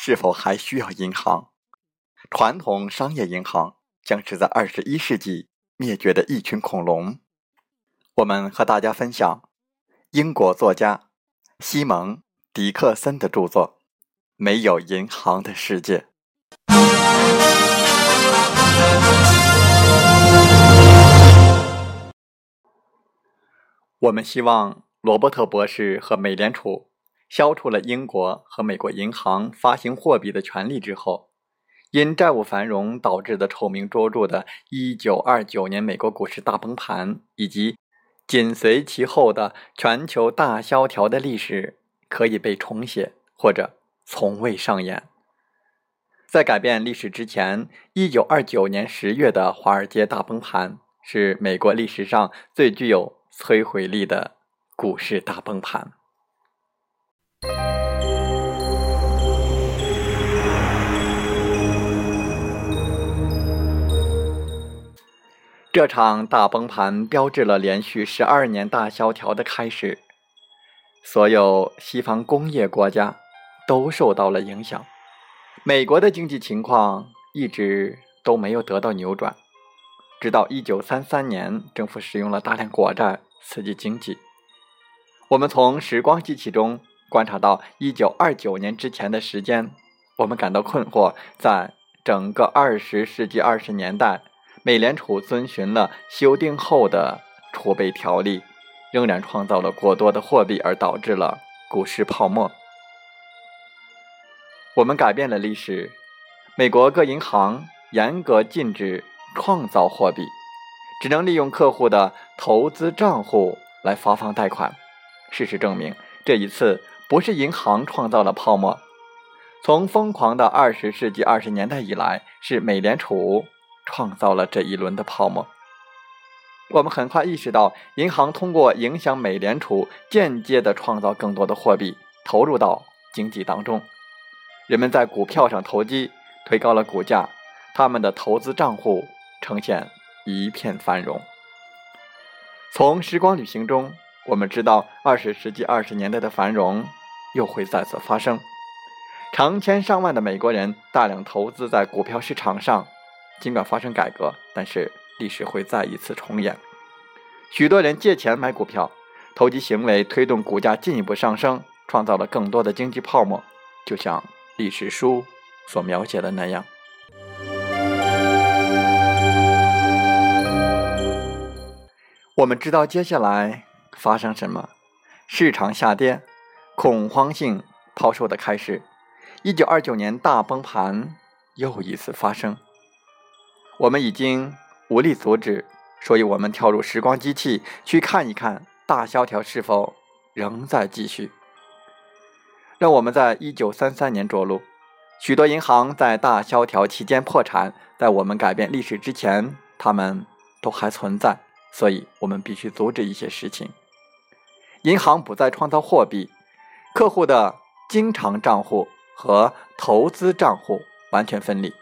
是否还需要银行？传统商业银行将是在二十一世纪灭绝的一群恐龙。我们和大家分享英国作家西蒙·迪克森的著作《没有银行的世界》。我们希望罗伯特博士和美联储。消除了英国和美国银行发行货币的权利之后，因债务繁荣导致的臭名卓著的1929年美国股市大崩盘，以及紧随其后的全球大萧条的历史，可以被重写或者从未上演。在改变历史之前，1929年10月的华尔街大崩盘是美国历史上最具有摧毁力的股市大崩盘。这场大崩盘标志了连续十二年大萧条的开始，所有西方工业国家都受到了影响。美国的经济情况一直都没有得到扭转，直到一九三三年，政府使用了大量国债刺激经济。我们从时光机器中观察到一九二九年之前的时间，我们感到困惑。在整个二十世纪二十年代。美联储遵循了修订后的储备条例，仍然创造了过多的货币，而导致了股市泡沫。我们改变了历史，美国各银行严格禁止创造货币，只能利用客户的投资账户来发放贷款。事实证明，这一次不是银行创造了泡沫，从疯狂的二十世纪二十年代以来，是美联储。创造了这一轮的泡沫。我们很快意识到，银行通过影响美联储，间接的创造更多的货币投入到经济当中。人们在股票上投机，推高了股价，他们的投资账户呈现一片繁荣。从时光旅行中，我们知道，二十世纪二十年代的繁荣又会再次发生。成千上万的美国人大量投资在股票市场上。尽管发生改革，但是历史会再一次重演。许多人借钱买股票，投机行为推动股价进一步上升，创造了更多的经济泡沫，就像历史书所描写的那样。我们知道接下来发生什么：市场下跌，恐慌性抛售的开始。一九二九年大崩盘又一次发生。我们已经无力阻止，所以我们跳入时光机器去看一看大萧条是否仍在继续。让我们在一九三三年着陆，许多银行在大萧条期间破产，在我们改变历史之前，他们都还存在。所以我们必须阻止一些事情。银行不再创造货币，客户的经常账户和投资账户完全分离。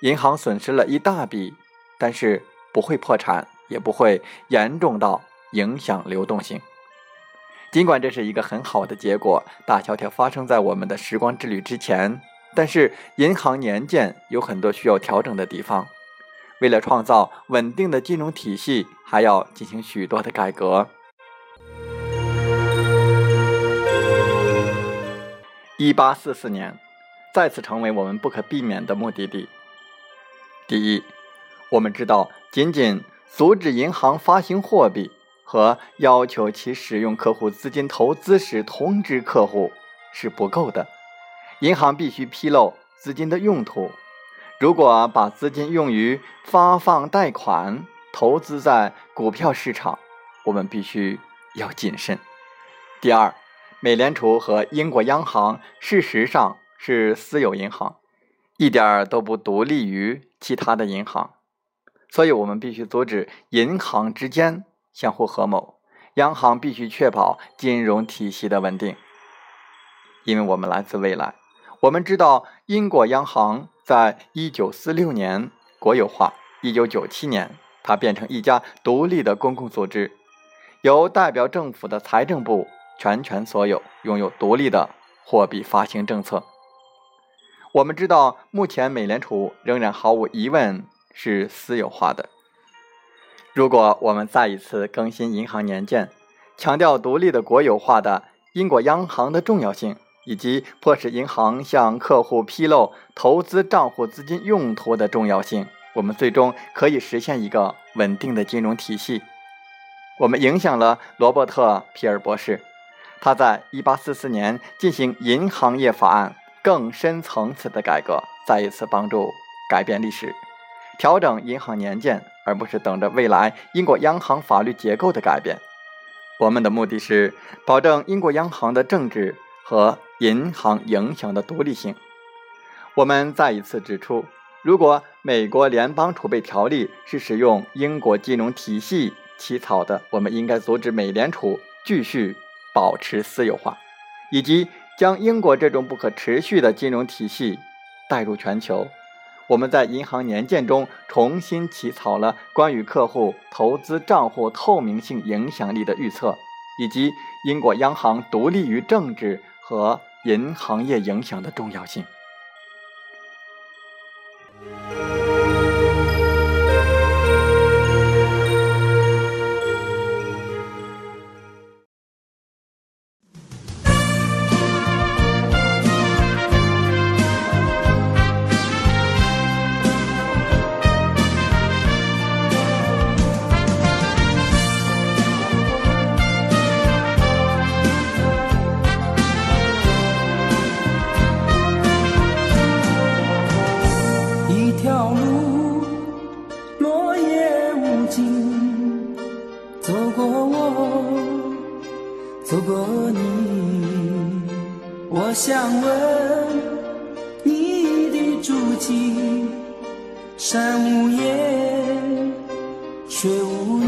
银行损失了一大笔，但是不会破产，也不会严重到影响流动性。尽管这是一个很好的结果，大萧条发生在我们的时光之旅之前，但是银行年鉴有很多需要调整的地方。为了创造稳定的金融体系，还要进行许多的改革。一八四四年，再次成为我们不可避免的目的地。第一，我们知道，仅仅阻止银行发行货币和要求其使用客户资金投资时通知客户是不够的，银行必须披露资金的用途。如果把资金用于发放贷款、投资在股票市场，我们必须要谨慎。第二，美联储和英国央行事实上是私有银行，一点儿都不独立于其他的银行，所以我们必须阻止银行之间相互合谋。央行必须确保金融体系的稳定，因为我们来自未来。我们知道英国央行。在一九四六年国有化，一九九七年它变成一家独立的公共组织，由代表政府的财政部全权所有，拥有独立的货币发行政策。我们知道，目前美联储仍然毫无疑问是私有化的。如果我们再一次更新银行年鉴，强调独立的国有化的英国央行的重要性。以及迫使银行向客户披露投资账户资金用途的重要性，我们最终可以实现一个稳定的金融体系。我们影响了罗伯特·皮尔博士，他在1844年进行银行业法案更深层次的改革，再一次帮助改变历史，调整银行年鉴，而不是等着未来英国央行法律结构的改变。我们的目的是保证英国央行的政治和。银行影响的独立性。我们再一次指出，如果美国联邦储备条例是使用英国金融体系起草的，我们应该阻止美联储继续保持私有化，以及将英国这种不可持续的金融体系带入全球。我们在银行年鉴中重新起草了关于客户投资账户透明性影响力的预测，以及英国央行独立于政治和。银行业影响的重要性。静山无言水无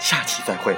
下期再会。